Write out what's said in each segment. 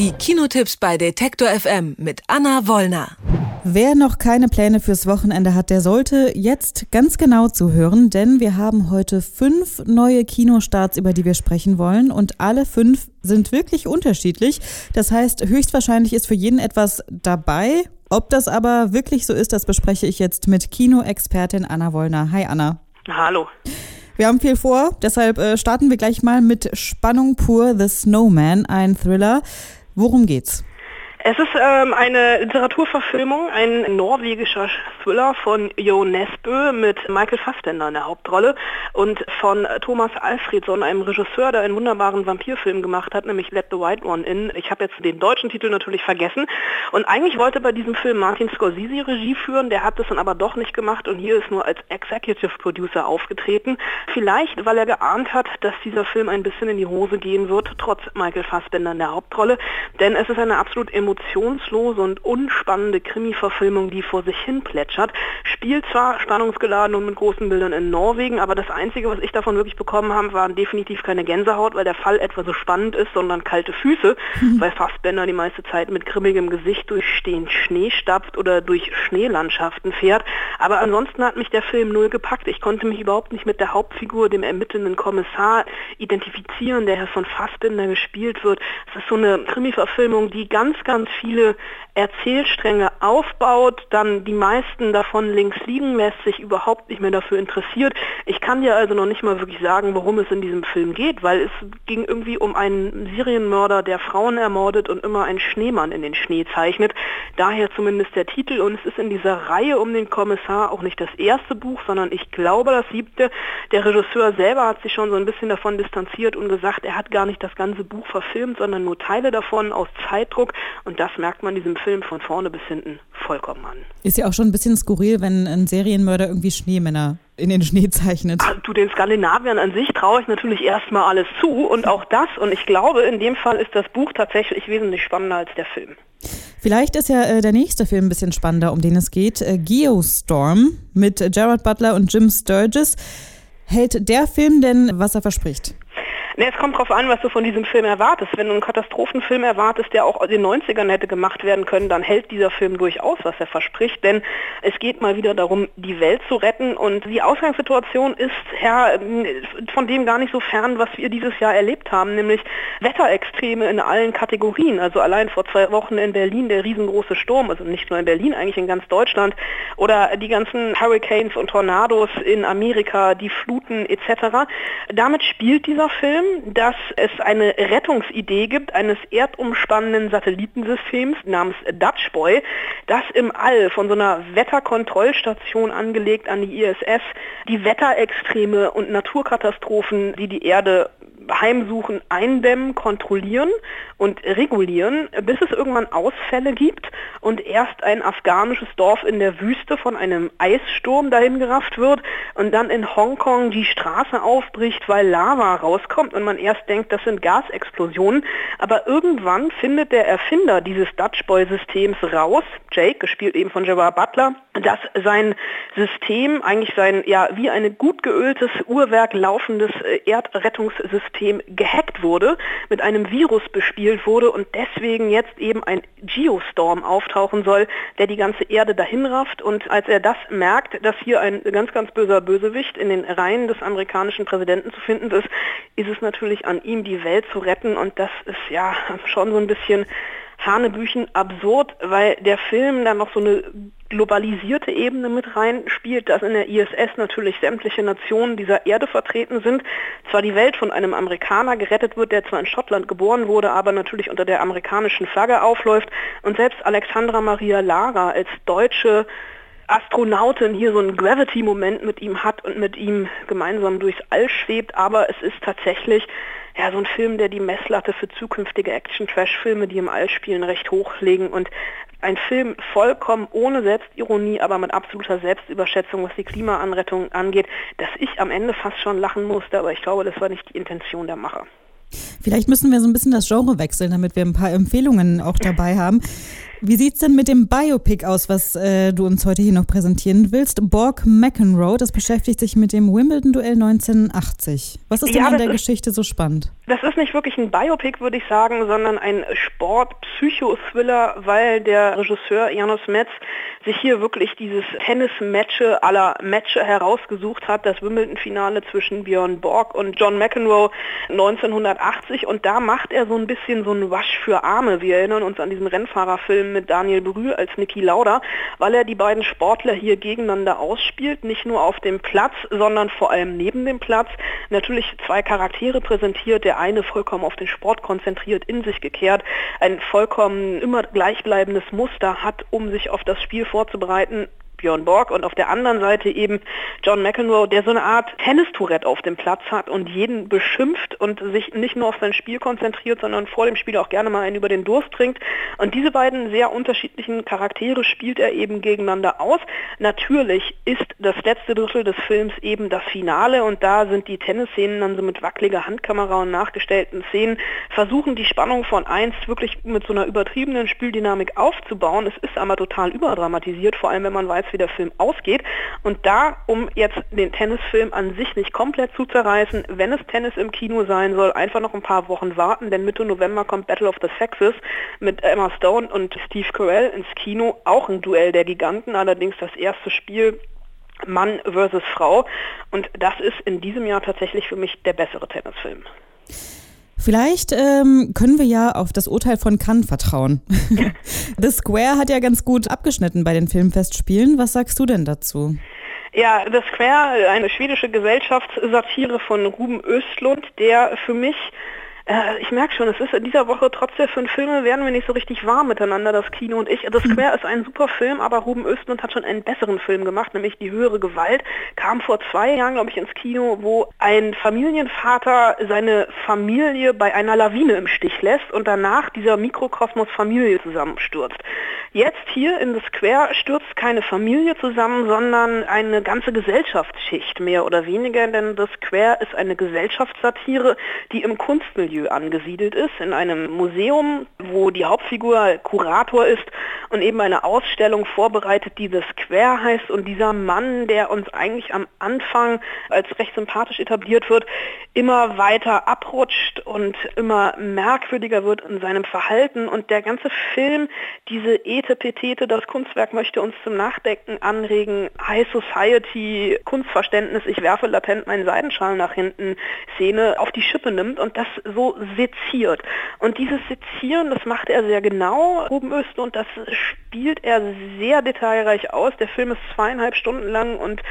Die Kinotipps bei Detektor FM mit Anna Wollner. Wer noch keine Pläne fürs Wochenende hat, der sollte jetzt ganz genau zuhören, denn wir haben heute fünf neue Kinostarts, über die wir sprechen wollen und alle fünf sind wirklich unterschiedlich. Das heißt, höchstwahrscheinlich ist für jeden etwas dabei. Ob das aber wirklich so ist, das bespreche ich jetzt mit Kinoexpertin Anna Wollner. Hi Anna. Hallo. Wir haben viel vor, deshalb äh, starten wir gleich mal mit Spannung pur The Snowman, ein Thriller. Worum geht's? Es ist ähm, eine Literaturverfilmung, ein norwegischer Thriller von Jo Nesbø mit Michael Fassbender in der Hauptrolle und von Thomas Alfredson, einem Regisseur, der einen wunderbaren Vampirfilm gemacht hat, nämlich Let the White One In. Ich habe jetzt den deutschen Titel natürlich vergessen und eigentlich wollte bei diesem Film Martin Scorsese Regie führen, der hat das dann aber doch nicht gemacht und hier ist nur als Executive Producer aufgetreten. Vielleicht, weil er geahnt hat, dass dieser Film ein bisschen in die Hose gehen wird, trotz Michael Fassbender in der Hauptrolle, denn es ist eine absolut emotionale emotionslose und unspannende Krimi-Verfilmung, die vor sich hin plätschert. Spielt zwar spannungsgeladen und mit großen Bildern in Norwegen, aber das Einzige, was ich davon wirklich bekommen habe, waren definitiv keine Gänsehaut, weil der Fall etwa so spannend ist, sondern kalte Füße, mhm. weil Fassbender die meiste Zeit mit grimmigem Gesicht durch stehend Schnee stapft oder durch Schneelandschaften fährt. Aber ansonsten hat mich der Film null gepackt. Ich konnte mich überhaupt nicht mit der Hauptfigur, dem ermittelnden Kommissar, identifizieren, der von Fassbinder gespielt wird. Es ist so eine Krimi-Verfilmung, die ganz, ganz ganz viele Erzählstränge aufbaut, dann die meisten davon links liegen lässt, sich überhaupt nicht mehr dafür interessiert. Ich kann dir also noch nicht mal wirklich sagen, worum es in diesem Film geht, weil es ging irgendwie um einen Serienmörder, der Frauen ermordet und immer einen Schneemann in den Schnee zeichnet. Daher zumindest der Titel und es ist in dieser Reihe um den Kommissar auch nicht das erste Buch, sondern ich glaube das siebte. Der Regisseur selber hat sich schon so ein bisschen davon distanziert und gesagt, er hat gar nicht das ganze Buch verfilmt, sondern nur Teile davon aus Zeitdruck und das merkt man diesem Film von vorne bis hinten vollkommen an. Ist ja auch schon ein bisschen skurril, wenn ein Serienmörder irgendwie Schneemänner in den Schnee zeichnet. Ah, du, den Skandinaviern an sich traue ich natürlich erstmal alles zu und auch das. Und ich glaube, in dem Fall ist das Buch tatsächlich wesentlich spannender als der Film. Vielleicht ist ja äh, der nächste Film ein bisschen spannender, um den es geht. Äh, Geostorm mit Gerard Butler und Jim Sturgis. Hält der Film denn, was er verspricht? Ne, es kommt darauf an, was du von diesem Film erwartest. Wenn du einen Katastrophenfilm erwartest, der auch in den 90ern hätte gemacht werden können, dann hält dieser Film durchaus, was er verspricht. Denn es geht mal wieder darum, die Welt zu retten. Und die Ausgangssituation ist ja von dem gar nicht so fern, was wir dieses Jahr erlebt haben, nämlich Wetterextreme in allen Kategorien. Also allein vor zwei Wochen in Berlin der riesengroße Sturm, also nicht nur in Berlin, eigentlich in ganz Deutschland. Oder die ganzen Hurricanes und Tornados in Amerika, die Fluten etc. Damit spielt dieser Film, dass es eine Rettungsidee gibt eines erdumspannenden Satellitensystems namens Dutch Boy, das im All von so einer Wetterkontrollstation angelegt an die ISS die Wetterextreme und Naturkatastrophen, die die Erde heimsuchen, eindämmen, kontrollieren und regulieren, bis es irgendwann Ausfälle gibt und erst ein afghanisches Dorf in der Wüste von einem Eissturm dahin gerafft wird und dann in Hongkong die Straße aufbricht, weil Lava rauskommt und man erst denkt, das sind Gasexplosionen. Aber irgendwann findet der Erfinder dieses Dutch Boy Systems raus, Jake, gespielt eben von Gerard Butler, dass sein System eigentlich sein, ja, wie ein gut geöltes Uhrwerk laufendes äh, Erdrettungssystem gehackt wurde, mit einem Virus bespielt wurde und deswegen jetzt eben ein Geostorm auftauchen soll, der die ganze Erde dahin rafft. Und als er das merkt, dass hier ein ganz, ganz böser Bösewicht in den Reihen des amerikanischen Präsidenten zu finden ist, ist es natürlich an ihm, die Welt zu retten. Und das ist ja schon so ein bisschen Hanebüchen absurd, weil der Film dann noch so eine globalisierte Ebene mit reinspielt, dass in der ISS natürlich sämtliche Nationen dieser Erde vertreten sind. Zwar die Welt von einem Amerikaner gerettet wird, der zwar in Schottland geboren wurde, aber natürlich unter der amerikanischen Flagge aufläuft und selbst Alexandra Maria Lara als deutsche Astronautin hier so einen Gravity-Moment mit ihm hat und mit ihm gemeinsam durchs All schwebt, aber es ist tatsächlich ja, so ein Film, der die Messlatte für zukünftige Action-Trash-Filme, die im All spielen, recht hochlegen und ein Film vollkommen ohne Selbstironie, aber mit absoluter Selbstüberschätzung, was die Klimaanrettung angeht, dass ich am Ende fast schon lachen musste, aber ich glaube, das war nicht die Intention der Macher. Vielleicht müssen wir so ein bisschen das Genre wechseln, damit wir ein paar Empfehlungen auch dabei haben. Wie sieht es denn mit dem Biopic aus, was äh, du uns heute hier noch präsentieren willst? Borg McEnroe, das beschäftigt sich mit dem Wimbledon-Duell 1980. Was ist denn ja, an der Geschichte so spannend? Das ist nicht wirklich ein Biopic, würde ich sagen, sondern ein Sport-Psycho-Thriller, weil der Regisseur Janos Metz sich hier wirklich dieses Tennis-Matche aller Matche herausgesucht hat, das Wimbledon-Finale zwischen Björn Borg und John McEnroe 1980 und da macht er so ein bisschen so ein Wasch für Arme. Wir erinnern uns an diesen Rennfahrerfilm mit Daniel Brühl als Niki Lauda, weil er die beiden Sportler hier gegeneinander ausspielt, nicht nur auf dem Platz, sondern vor allem neben dem Platz. Natürlich zwei Charaktere präsentiert, der eine vollkommen auf den Sport konzentriert, in sich gekehrt, ein vollkommen immer gleichbleibendes Muster hat, um sich auf das Spiel vorzubereiten, Björn Borg und auf der anderen Seite eben John McEnroe, der so eine Art Tennistourette auf dem Platz hat und jeden beschimpft und sich nicht nur auf sein Spiel konzentriert, sondern vor dem Spiel auch gerne mal einen über den Durst trinkt. Und diese beiden sehr unterschiedlichen Charaktere spielt er eben gegeneinander aus. Natürlich ist das letzte Drittel des Films eben das Finale und da sind die Tennisszenen dann so mit wackeliger Handkamera und nachgestellten Szenen, versuchen die Spannung von einst wirklich mit so einer übertriebenen Spieldynamik aufzubauen. Es ist aber total überdramatisiert, vor allem wenn man weiß, wie der Film ausgeht. Und da, um jetzt den Tennisfilm an sich nicht komplett zu zerreißen, wenn es Tennis im Kino sein soll, einfach noch ein paar Wochen warten, denn Mitte November kommt Battle of the Sexes mit Emma Stone und Steve Carell ins Kino, auch ein Duell der Giganten, allerdings das erste Spiel Mann versus Frau. Und das ist in diesem Jahr tatsächlich für mich der bessere Tennisfilm. Vielleicht ähm, können wir ja auf das Urteil von Cannes vertrauen. The Square hat ja ganz gut abgeschnitten bei den Filmfestspielen. Was sagst du denn dazu? Ja, The Square, eine schwedische Gesellschaftssatire von Ruben Östlund, der für mich äh, ich merke schon, es ist in dieser Woche trotz der fünf Filme werden wir nicht so richtig warm miteinander, das Kino und ich. The Square ist ein super Film, aber Ruben Östlund hat schon einen besseren Film gemacht, nämlich Die höhere Gewalt. Kam vor zwei Jahren, glaube ich, ins Kino, wo ein Familienvater seine Familie bei einer Lawine im Stich lässt und danach dieser Mikrokosmos Familie zusammenstürzt. Jetzt hier in The Square stürzt keine Familie zusammen, sondern eine ganze Gesellschaftsschicht mehr oder weniger, denn The Square ist eine Gesellschaftssatire, die im Kunstmilieu Milieu angesiedelt ist, in einem Museum, wo die Hauptfigur Kurator ist und eben eine Ausstellung vorbereitet, die The Square heißt. Und dieser Mann, der uns eigentlich am Anfang als recht sympathisch etabliert wird, immer weiter abrutscht und immer merkwürdiger wird in seinem Verhalten. Und der ganze Film, diese Etepetete, das Kunstwerk möchte uns zum Nachdenken anregen, High Society, Kunstverständnis, ich werfe latent meinen Seidenschal nach hinten, Szene auf die Schippe nimmt und das so seziert. Und dieses Sezieren, das macht er sehr genau, Ruben Östen, und das spielt er sehr detailreich aus. Der Film ist zweieinhalb Stunden lang und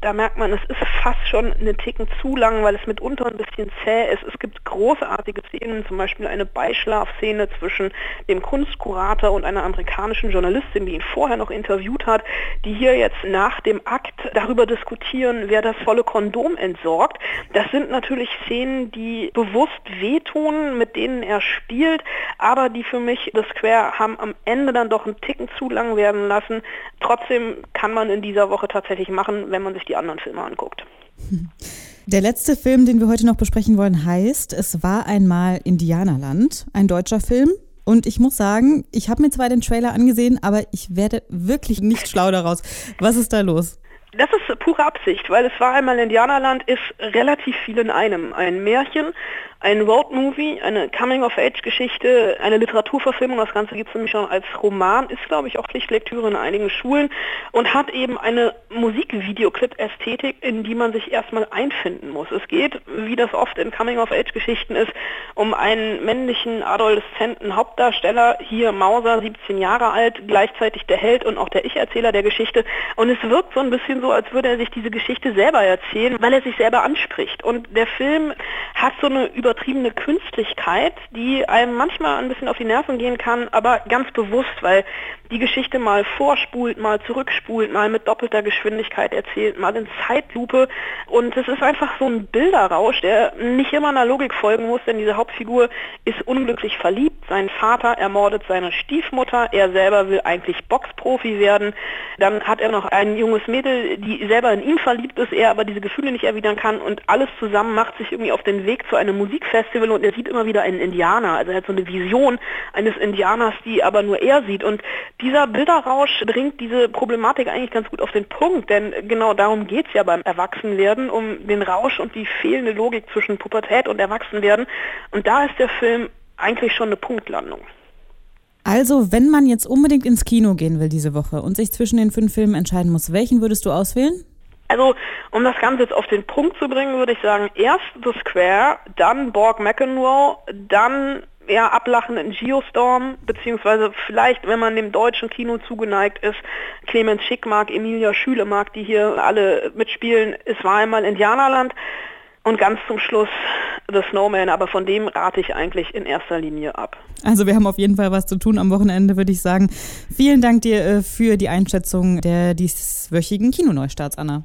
da merkt man, es ist fast schon eine Ticken zu lang, weil es mitunter ein bisschen zäh ist. Es gibt großartige Szenen, zum Beispiel eine Beischlafszene zwischen dem Kunstkurator und einer amerikanischen Journalistin, die ihn vorher noch interviewt hat, die hier jetzt nach dem Akt darüber diskutieren, wer das volle Kondom entsorgt. Das sind natürlich Szenen, die bewusst wehtun, mit denen er spielt, aber die für mich The Square haben am Ende dann doch einen Ticken zu lang werden lassen. Trotzdem kann man in dieser Woche tatsächlich machen, wenn man sich die anderen Filme anguckt. Der letzte Film, den wir heute noch besprechen wollen, heißt Es war einmal Indianerland, ein deutscher Film. Und ich muss sagen, ich habe mir zwar den Trailer angesehen, aber ich werde wirklich nicht schlau daraus. Was ist da los? Das ist pure Absicht, weil es war einmal Indianerland, ist relativ viel in einem. Ein Märchen, ein Roadmovie, eine Coming-of-Age-Geschichte, eine Literaturverfilmung, das Ganze gibt es nämlich schon als Roman, ist glaube ich auch Pflichtlektüre in einigen Schulen und hat eben eine Musikvideoclip-Ästhetik, in die man sich erstmal einfinden muss. Es geht, wie das oft in Coming-of-Age-Geschichten ist, um einen männlichen adoleszenten Hauptdarsteller, hier Mauser, 17 Jahre alt, gleichzeitig der Held und auch der Ich-Erzähler der Geschichte und es wirkt so ein bisschen so, als würde er sich diese Geschichte selber erzählen, weil er sich selber anspricht und der Film hat so eine über übertriebene Künstlichkeit, die einem manchmal ein bisschen auf die Nerven gehen kann, aber ganz bewusst, weil die Geschichte mal vorspult, mal zurückspult, mal mit doppelter Geschwindigkeit erzählt, mal in Zeitlupe. Und es ist einfach so ein Bilderrausch, der nicht immer einer Logik folgen muss, denn diese Hauptfigur ist unglücklich verliebt. Sein Vater ermordet seine Stiefmutter. Er selber will eigentlich Boxprofi werden. Dann hat er noch ein junges Mädel, die selber in ihn verliebt ist, er aber diese Gefühle nicht erwidern kann. Und alles zusammen macht sich irgendwie auf den Weg zu einem Musik Musikfestival und er sieht immer wieder einen Indianer. Also er hat so eine Vision eines Indianers, die aber nur er sieht. Und dieser Bilderrausch bringt diese Problematik eigentlich ganz gut auf den Punkt, denn genau darum geht es ja beim Erwachsenwerden, um den Rausch und die fehlende Logik zwischen Pubertät und Erwachsenwerden. Und da ist der Film eigentlich schon eine Punktlandung. Also, wenn man jetzt unbedingt ins Kino gehen will diese Woche und sich zwischen den fünf Filmen entscheiden muss, welchen würdest du auswählen? Also, um das Ganze jetzt auf den Punkt zu bringen, würde ich sagen, erst The Square, dann Borg McEnroe, dann eher ablachenden Geostorm, beziehungsweise vielleicht, wenn man dem deutschen Kino zugeneigt ist, Clemens Schick mag, Emilia Schüle mag, die hier alle mitspielen. Es war einmal Indianerland. Und ganz zum Schluss The Snowman, aber von dem rate ich eigentlich in erster Linie ab. Also wir haben auf jeden Fall was zu tun am Wochenende, würde ich sagen. Vielen Dank dir äh, für die Einschätzung der dieswöchigen Kinoneustarts, Anna.